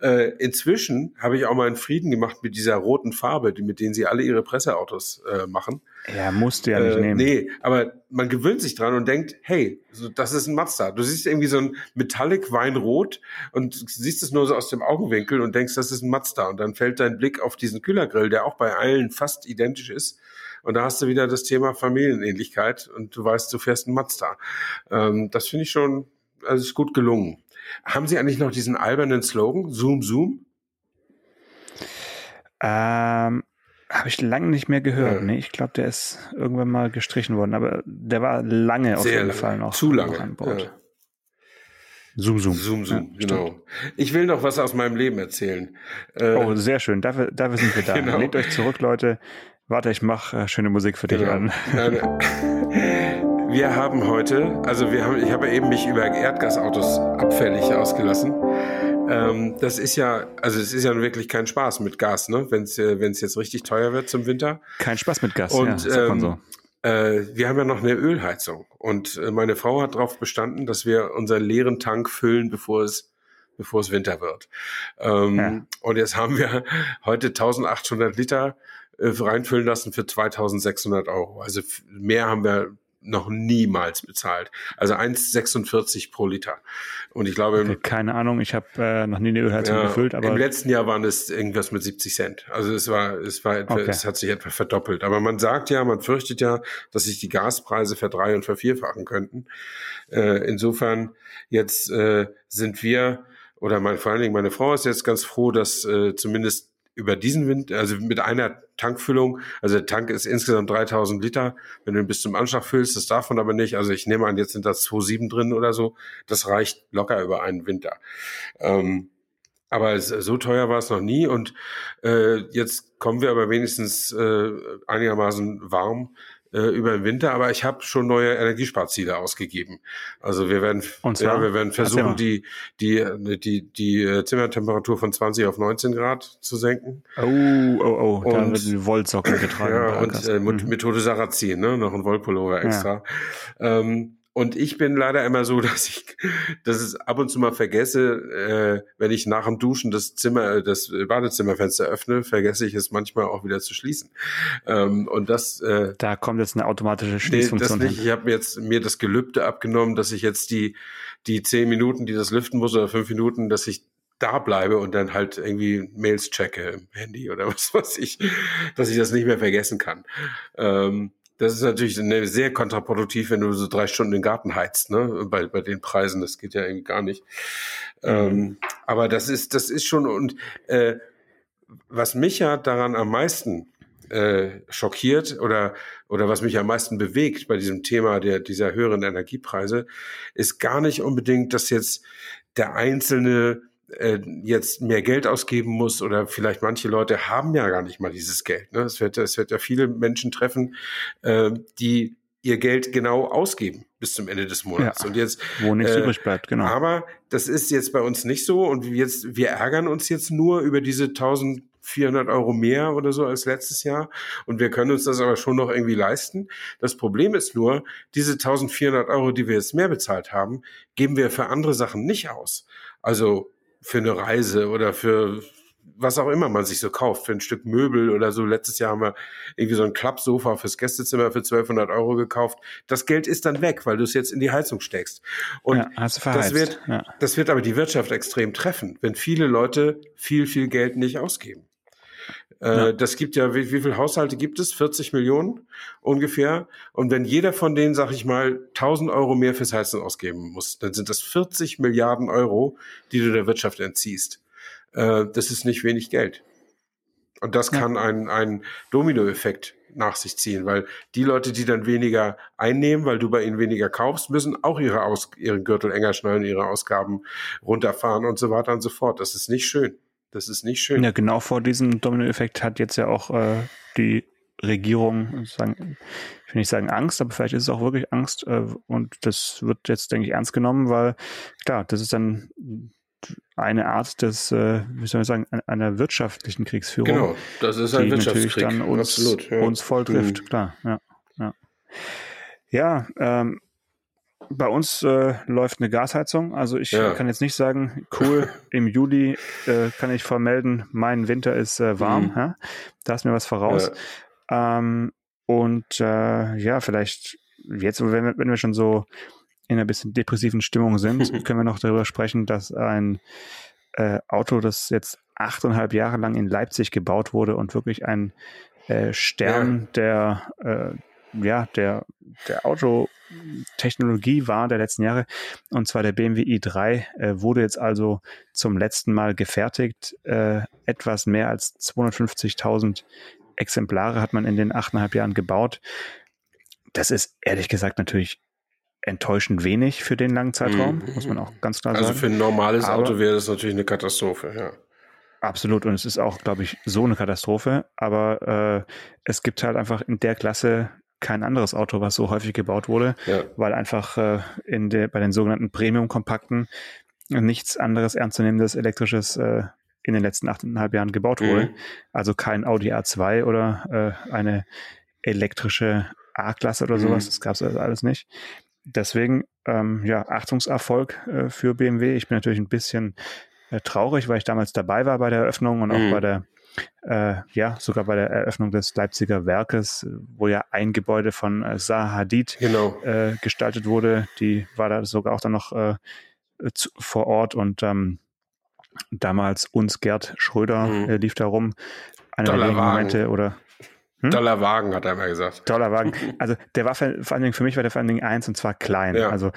[SPEAKER 2] Äh, inzwischen habe ich auch mal einen Frieden gemacht mit dieser roten Farbe, die, mit denen sie alle ihre Presseautos äh, machen.
[SPEAKER 3] Ja, musste ja nicht
[SPEAKER 2] äh,
[SPEAKER 3] nehmen.
[SPEAKER 2] Nee, aber man gewöhnt sich dran und denkt, hey, so, das ist ein Mazda. Du siehst irgendwie so ein Metallic Weinrot und siehst es nur so aus dem Augenwinkel und denkst, das ist ein Mazda. Und dann fällt dein Blick auf diesen Kühlergrill, der auch bei allen fast identisch ist. Und da hast du wieder das Thema Familienähnlichkeit und du weißt, du fährst ein Mazda. Ähm, das finde ich schon, also ist gut gelungen. Haben Sie eigentlich noch diesen albernen Slogan, Zoom, Zoom?
[SPEAKER 3] Ähm, habe ich lange nicht mehr gehört. Ja. Nee, ich glaube, der ist irgendwann mal gestrichen worden, aber der war lange auf Sehr jeden lange. Fall noch,
[SPEAKER 2] Zu lange.
[SPEAKER 3] an Bord. Ja.
[SPEAKER 2] Zoom, zoom. Zoom, zoom, ja, genau. Stimmt. Ich will noch was aus meinem Leben erzählen.
[SPEAKER 3] Äh, oh, sehr schön. Dafür, dafür sind wir <laughs> da. genau. Legt euch zurück, Leute. Warte, ich mache äh, schöne Musik für dich genau. an. <laughs>
[SPEAKER 2] wir haben heute, also wir haben, ich habe eben mich über Erdgasautos abfällig ausgelassen. Ähm, das ist ja, also es ist ja wirklich kein Spaß mit Gas, ne? Wenn es äh, wenn es jetzt richtig teuer wird zum Winter.
[SPEAKER 3] Kein Spaß mit Gas,
[SPEAKER 2] und, ja, ähm, so. Äh, wir haben ja noch eine Ölheizung und äh, meine Frau hat darauf bestanden, dass wir unseren leeren Tank füllen, bevor es bevor es Winter wird. Ähm, ja. Und jetzt haben wir heute 1800 Liter äh, reinfüllen lassen für 2600 Euro. Also mehr haben wir noch niemals bezahlt. Also 1,46 pro Liter. Und ich glaube,
[SPEAKER 3] okay, keine Ahnung, ich habe äh, noch nie eine Ölheizung ja, gefüllt, aber
[SPEAKER 2] im letzten Jahr waren es irgendwas mit 70 Cent. Also es war, es war, etwa, okay. es hat sich etwa verdoppelt. Aber man sagt ja, man fürchtet ja, dass sich die Gaspreise verdrei- und vervierfachen könnten. Äh, insofern jetzt äh, sind wir oder mein, vor allen Dingen meine Frau ist jetzt ganz froh, dass äh, zumindest über diesen Wind, also mit einer Tankfüllung, also der Tank ist insgesamt 3000 Liter, wenn du ihn bis zum Anschlag füllst, das darf man aber nicht, also ich nehme an, jetzt sind da 2,7 drin oder so, das reicht locker über einen Winter. Ähm, aber es, so teuer war es noch nie und äh, jetzt kommen wir aber wenigstens äh, einigermaßen warm äh, über den Winter, aber ich habe schon neue Energiesparziele ausgegeben. Also wir werden,
[SPEAKER 3] Und
[SPEAKER 2] ja, wir werden versuchen, die, die, die, die äh, Zimmertemperatur von 20 auf 19 Grad zu senken.
[SPEAKER 3] Oh, oh, oh, da wird die Wollsocke getragen. <laughs>
[SPEAKER 2] Ja, und äh, mhm. Methode Sarrazin, ne? noch ein Wollpullover extra. Ja. Ähm, und ich bin leider immer so, <laughs> dass ich, dass es ab und zu mal vergesse, äh, wenn ich nach dem Duschen das Zimmer, äh, das Badezimmerfenster öffne, vergesse ich es manchmal auch wieder zu schließen. Ähm, und das. Äh,
[SPEAKER 3] da kommt jetzt eine automatische Schließfunktion.
[SPEAKER 2] Nee, das nicht. Ich habe jetzt mir das Gelübde abgenommen, dass ich jetzt die die zehn Minuten, die das lüften muss oder fünf Minuten, dass ich da bleibe und dann halt irgendwie Mails checke im Handy oder <laughs> was weiß ich, dass ich das nicht mehr vergessen kann. Ähm, das ist natürlich sehr kontraproduktiv, wenn du so drei Stunden den Garten heizt, ne? Bei, bei den Preisen, das geht ja irgendwie gar nicht. Ähm, aber das ist, das ist schon, und äh, was mich ja daran am meisten äh, schockiert oder, oder was mich am meisten bewegt bei diesem Thema der, dieser höheren Energiepreise, ist gar nicht unbedingt, dass jetzt der einzelne äh, jetzt mehr Geld ausgeben muss oder vielleicht manche Leute haben ja gar nicht mal dieses Geld. Ne? Es, wird, es wird ja viele Menschen treffen, äh, die ihr Geld genau ausgeben bis zum Ende des Monats.
[SPEAKER 3] Ja, und jetzt, wo nichts äh, übrig bleibt, genau.
[SPEAKER 2] Aber das ist jetzt bei uns nicht so und jetzt, wir ärgern uns jetzt nur über diese 1400 Euro mehr oder so als letztes Jahr und wir können uns das aber schon noch irgendwie leisten. Das Problem ist nur, diese 1400 Euro, die wir jetzt mehr bezahlt haben, geben wir für andere Sachen nicht aus. Also für eine Reise oder für was auch immer man sich so kauft, für ein Stück Möbel oder so. Letztes Jahr haben wir irgendwie so ein Klappsofa fürs Gästezimmer für 1200 Euro gekauft. Das Geld ist dann weg, weil du es jetzt in die Heizung steckst. Und ja, das wird, ja. das wird aber die Wirtschaft extrem treffen, wenn viele Leute viel, viel Geld nicht ausgeben. Äh, ja. Das gibt ja, wie, wie viele Haushalte gibt es? 40 Millionen ungefähr. Und wenn jeder von denen, sag ich mal, 1000 Euro mehr fürs Heizen ausgeben muss, dann sind das 40 Milliarden Euro, die du der Wirtschaft entziehst. Äh, das ist nicht wenig Geld. Und das kann ja. ein, ein Dominoeffekt nach sich ziehen, weil die Leute, die dann weniger einnehmen, weil du bei ihnen weniger kaufst, müssen auch ihre Aus ihren Gürtel enger schnallen, ihre Ausgaben runterfahren und so weiter und so fort. Das ist nicht schön. Das ist nicht schön.
[SPEAKER 3] Ja, genau vor diesem Dominoeffekt hat jetzt ja auch äh, die Regierung, sagen, ich will nicht sagen Angst, aber vielleicht ist es auch wirklich Angst. Äh, und das wird jetzt, denke ich, ernst genommen, weil klar, das ist dann eine Art des, äh, wie soll ich sagen, einer wirtschaftlichen Kriegsführung.
[SPEAKER 2] Genau, das ist ein
[SPEAKER 3] die natürlich
[SPEAKER 2] Wirtschaftskrieg.
[SPEAKER 3] dann uns,
[SPEAKER 2] Absolut, ja.
[SPEAKER 3] uns voll trifft,
[SPEAKER 2] Mhm.
[SPEAKER 3] klar. Ja, ja. ja ähm, bei uns äh, läuft eine Gasheizung. Also ich
[SPEAKER 2] Ja.
[SPEAKER 3] kann jetzt nicht sagen, cool, <laughs> im Juli äh, kann ich vermelden, mein Winter ist äh, warm.
[SPEAKER 2] Mhm.
[SPEAKER 3] Ja? Da ist mir was voraus. Ähm, und äh, ja, vielleicht jetzt, wenn wir, wenn wir schon so in einer bisschen depressiven Stimmung sind, <laughs> können wir noch darüber sprechen, dass ein äh, Auto, das jetzt achteinhalb Jahre lang in Leipzig gebaut wurde und wirklich ein äh, Stern der, ja, der, der Autotechnologie war der letzten Jahre, und zwar der BMW i3, äh, wurde jetzt also zum letzten Mal gefertigt. Äh, etwas mehr als 250.000 Exemplare hat man in den achteinhalb Jahren gebaut. Das ist ehrlich gesagt natürlich enttäuschend wenig für den langen Zeitraum,
[SPEAKER 2] Mhm.
[SPEAKER 3] muss man auch ganz klar
[SPEAKER 2] Also
[SPEAKER 3] sagen.
[SPEAKER 2] für ein normales
[SPEAKER 3] Aber-
[SPEAKER 2] Auto wäre das natürlich eine Katastrophe, ja.
[SPEAKER 3] Absolut. Und es ist auch, glaube ich, so eine Katastrophe. Aber äh, es gibt halt einfach in der Klasse kein anderes Auto, was so häufig gebaut wurde,
[SPEAKER 2] ja.
[SPEAKER 3] weil einfach äh, in der, bei den sogenannten Premium-Kompakten nichts anderes ernstzunehmendes elektrisches äh, in den letzten achteinhalb Jahren gebaut wurde.
[SPEAKER 2] Mhm.
[SPEAKER 3] Also kein Audi A2 oder äh, eine elektrische A-Klasse oder
[SPEAKER 2] Mhm.
[SPEAKER 3] sowas. Das gab es also alles nicht. Deswegen, ähm, ja, Achtungserfolg äh, für BMW. Ich bin natürlich ein bisschen äh, traurig, weil ich damals dabei war bei der Eröffnung und auch
[SPEAKER 2] Mhm.
[SPEAKER 3] bei der, äh, ja, sogar bei der Eröffnung des Leipziger Werkes, wo ja ein Gebäude von äh, Zaha Hadid
[SPEAKER 2] Genau.
[SPEAKER 3] äh, gestaltet wurde. Die war da sogar auch dann noch äh, zu, vor Ort und ähm, damals uns Gerd Schröder
[SPEAKER 2] Mhm.
[SPEAKER 3] äh, lief da rum. Einer der wenigen
[SPEAKER 2] Dollarwagen.
[SPEAKER 3] Momente oder Hm?
[SPEAKER 2] Dollarwagen, hat er immer gesagt.
[SPEAKER 3] Dollarwagen. Also der war vor vor allen Dingen für mich war der vor allen Dingen eins und zwar klein.
[SPEAKER 2] Ja.
[SPEAKER 3] Also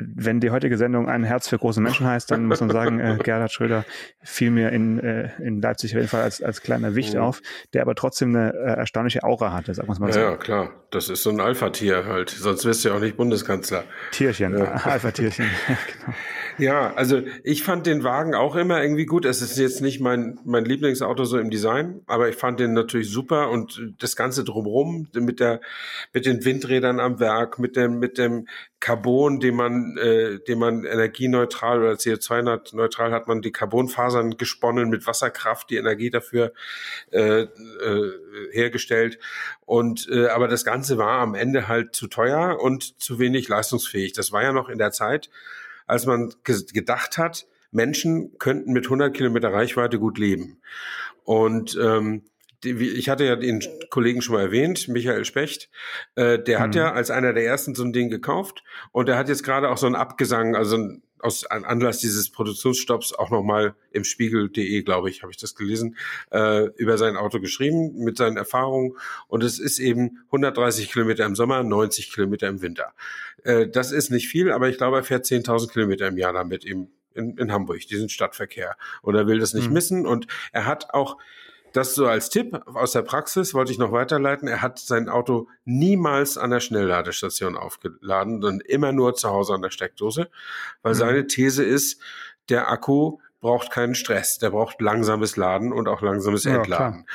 [SPEAKER 3] wenn die heutige Sendung ein Herz für große Menschen heißt, dann muss man sagen, äh, Gerhard Schröder fiel mir in, äh, in Leipzig auf jeden Fall als, als kleiner Wicht
[SPEAKER 2] Mhm.
[SPEAKER 3] auf, der aber trotzdem eine äh, erstaunliche Aura hatte, sagen wir mal
[SPEAKER 2] Ja,
[SPEAKER 3] so.
[SPEAKER 2] ja, klar. Das ist so ein Alpha-Tier halt. Sonst wirst du ja auch nicht Bundeskanzler.
[SPEAKER 3] Tierchen,
[SPEAKER 2] Ja. <laughs>
[SPEAKER 3] Alpha-Tierchen. <laughs> genau.
[SPEAKER 2] Ja, also ich fand den Wagen auch immer irgendwie gut. Es ist jetzt nicht mein, mein Lieblingsauto so im Design, aber ich fand den natürlich super und das Ganze drumherum mit der, mit den Windrädern am Werk, mit dem, mit dem Carbon, den man, äh, den man energieneutral oder CO2-neutral hat man die Carbonfasern gesponnen mit Wasserkraft, die Energie dafür äh, äh, hergestellt. Und äh, aber das Ganze war am Ende halt zu teuer und zu wenig leistungsfähig. Das war ja noch in der Zeit, als man ge gedacht hat, Menschen könnten mit 100 Kilometer Reichweite gut leben. Und ähm, ich hatte ja den Kollegen schon mal erwähnt, Michael Specht, äh, der hat
[SPEAKER 3] Mhm.
[SPEAKER 2] ja als einer der ersten so ein Ding gekauft und der hat jetzt gerade auch so einen Abgesang, also ein, aus an Anlass dieses Produktionsstopps auch nochmal im Spiegel.de, glaube ich, habe ich das gelesen, äh, über sein Auto geschrieben mit seinen Erfahrungen und es ist eben 130 Kilometer im Sommer, 90 Kilometer im Winter. Äh, das ist nicht viel, aber ich glaube, er fährt 10.000 Kilometer im Jahr damit im, in, in Hamburg, diesen Stadtverkehr. Und er will das nicht
[SPEAKER 3] Mhm.
[SPEAKER 2] missen. Und er hat auch, das so als Tipp aus der Praxis, wollte ich noch weiterleiten, er hat sein Auto niemals an der Schnellladestation aufgeladen, sondern immer nur zu Hause an der Steckdose, weil
[SPEAKER 3] Mhm.
[SPEAKER 2] seine These ist, der Akku braucht keinen Stress, der braucht langsames Laden und auch langsames
[SPEAKER 3] Ja,
[SPEAKER 2] Entladen.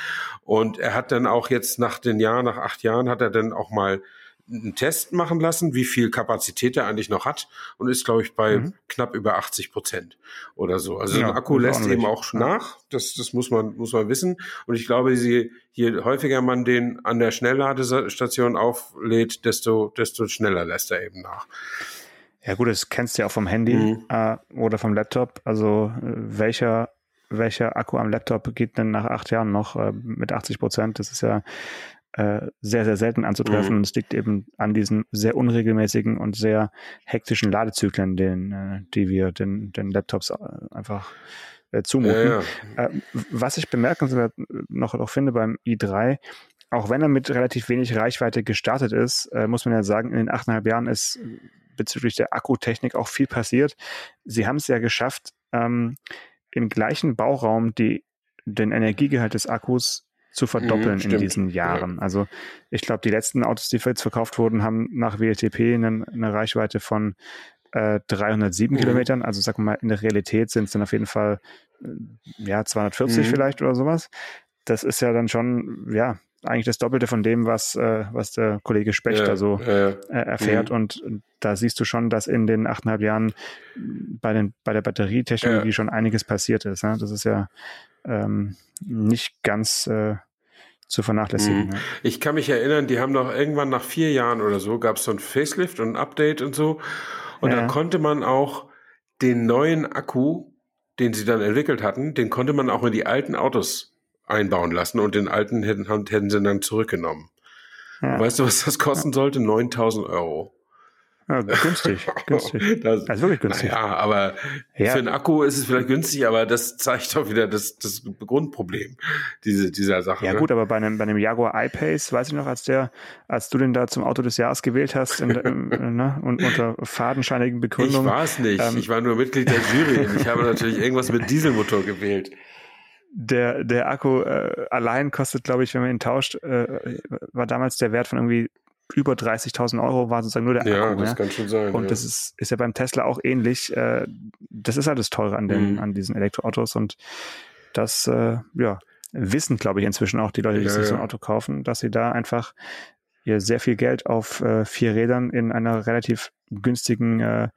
[SPEAKER 2] Und er hat dann auch jetzt nach den Jahren, nach acht Jahren, hat er dann auch mal einen Test machen lassen, wie viel Kapazität er eigentlich noch hat und ist, glaube ich, bei
[SPEAKER 3] Mhm.
[SPEAKER 2] knapp über 80 Prozent oder so. Also
[SPEAKER 3] Ja,
[SPEAKER 2] ein Akku lässt
[SPEAKER 3] ordentlich.
[SPEAKER 2] eben auch nach. Das, das muss man, muss man wissen. Und ich glaube, je, je häufiger man den an der Schnellladestation auflädt, desto, desto schneller lässt er eben nach.
[SPEAKER 3] Ja gut, das kennst du ja auch vom Handy
[SPEAKER 2] Mhm.
[SPEAKER 3] äh, oder vom Laptop. Also äh, welcher, welcher Akku am Laptop geht denn nach acht Jahren noch äh, mit 80 Prozent? Das ist ja äh, sehr, sehr selten anzutreffen.
[SPEAKER 2] Mhm.
[SPEAKER 3] Und es liegt eben an diesen sehr unregelmäßigen und sehr hektischen Ladezyklen, den, äh, die wir den, den Laptops äh, einfach äh, zumuten.
[SPEAKER 2] Ja, ja.
[SPEAKER 3] Äh, was ich bemerkenswert noch, noch finde beim i3, auch wenn er mit relativ wenig Reichweite gestartet ist, äh, muss man ja sagen, in den achteinhalb Jahren ist bezüglich der Akkutechnik auch viel passiert. Sie haben es ja geschafft, ähm, im gleichen Bauraum die, den Energiegehalt des Akkus zu verdoppeln in
[SPEAKER 2] stimmt.
[SPEAKER 3] diesen Jahren. Also ich glaube, die letzten Autos, die jetzt verkauft wurden, haben nach WLTP eine, eine Reichweite von äh, 307
[SPEAKER 2] Mhm.
[SPEAKER 3] Kilometern. Also sagen wir mal, in der Realität sind es dann auf jeden Fall ja, 240 mhm. vielleicht oder sowas. Das ist ja dann schon, ja, eigentlich das Doppelte von dem, was, äh, was der Kollege Specht ja, so äh, erfährt. Mhm. Und da siehst du schon, dass in den achteinhalb Jahren bei, den, bei der Batterietechnologie ja. schon einiges passiert ist. Ne? Das ist ja ähm, nicht ganz äh, zu vernachlässigen. Mhm.
[SPEAKER 2] Ja. Ich kann mich erinnern, die haben noch irgendwann nach vier Jahren oder so, gab es so ein Facelift und ein Update und so. Und ja. da konnte man auch den neuen Akku, den sie dann entwickelt hatten, den konnte man auch in die alten Autos einbauen lassen und den alten hätten, hätten sie dann zurückgenommen. Ja. Weißt du, was das kosten sollte? 9000 Euro.
[SPEAKER 3] Ja, günstig, <laughs> günstig.
[SPEAKER 2] Das, also wirklich günstig. Ja, aber ja. für einen Akku ist es vielleicht günstig, aber das zeigt doch wieder das, das Grundproblem diese, dieser Sache.
[SPEAKER 3] Ja ne? gut, aber bei einem, bei einem Jaguar I-Pace, weiß ich noch, als der, als du den da zum Auto des Jahres gewählt hast in, in, <laughs> ne, und unter fadenscheinigen Begründungen.
[SPEAKER 2] Ich war es nicht. Ähm, ich war nur Mitglied der Jury. ich habe natürlich irgendwas mit Dieselmotor gewählt
[SPEAKER 3] der, der Akku äh, allein kostet, glaube ich, wenn man ihn tauscht, äh, war damals der Wert von irgendwie über 30.000 Euro war sozusagen nur der
[SPEAKER 2] ja, Akku. Ja, das kann schon sein.
[SPEAKER 3] Und
[SPEAKER 2] ja.
[SPEAKER 3] das ist, ist ja beim Tesla auch ähnlich. Äh, das ist halt das Teure an, den, mhm. an diesen Elektroautos und das, äh, ja, wissen, glaube ich, inzwischen auch die Leute, die ja, sich so ein Auto kaufen, dass sie da einfach ihr sehr viel Geld auf äh, vier Rädern in einer relativ günstigen äh,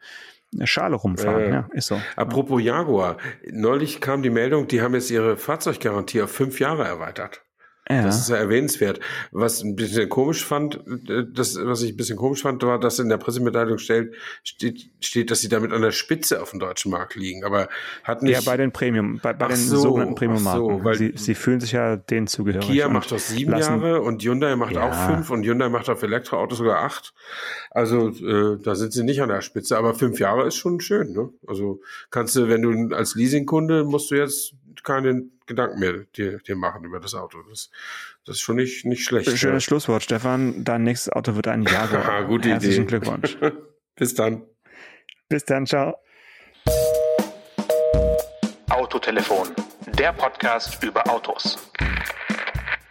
[SPEAKER 3] Schale rumfahren. Äh, ja, ist so.
[SPEAKER 2] Apropos Jaguar, neulich kam die Meldung, die haben jetzt ihre Fahrzeuggarantie auf fünf Jahre erweitert. Ja. Das ist ja erwähnenswert. Was ein bisschen komisch fand, äh, das, was ich ein bisschen komisch fand, war, dass in der Pressemitteilung steht, steht, steht, dass sie damit an der Spitze auf dem deutschen Markt liegen. Aber hat nicht.
[SPEAKER 3] Ja, bei den Premium, bei, bei den so, sogenannten Premium-Marken. So, weil sie, sie fühlen sich ja denen zugehörig.
[SPEAKER 2] Kia macht doch sieben lassen, Jahre und Hyundai macht ja. auch fünf und Hyundai macht auf Elektroautos sogar acht. Also äh, da sind sie nicht an der Spitze, aber fünf Jahre ist schon schön. Ne? Also kannst du, wenn du als Leasingkunde musst du jetzt keine Gedanken mehr dir, dir machen über das Auto. Das, das ist schon nicht, nicht schlecht.
[SPEAKER 3] Schönes ja. Schlusswort, Stefan. Dein nächstes Auto wird ein Jaguar. <laughs>
[SPEAKER 2] Gute
[SPEAKER 3] Herzlichen
[SPEAKER 2] Idee.
[SPEAKER 3] Glückwunsch. <laughs>
[SPEAKER 2] Bis dann.
[SPEAKER 3] Bis dann, ciao.
[SPEAKER 1] Autotelefon, der Podcast über Autos.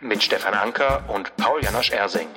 [SPEAKER 1] Mit Stefan Anker und Paul Janosch Ersing.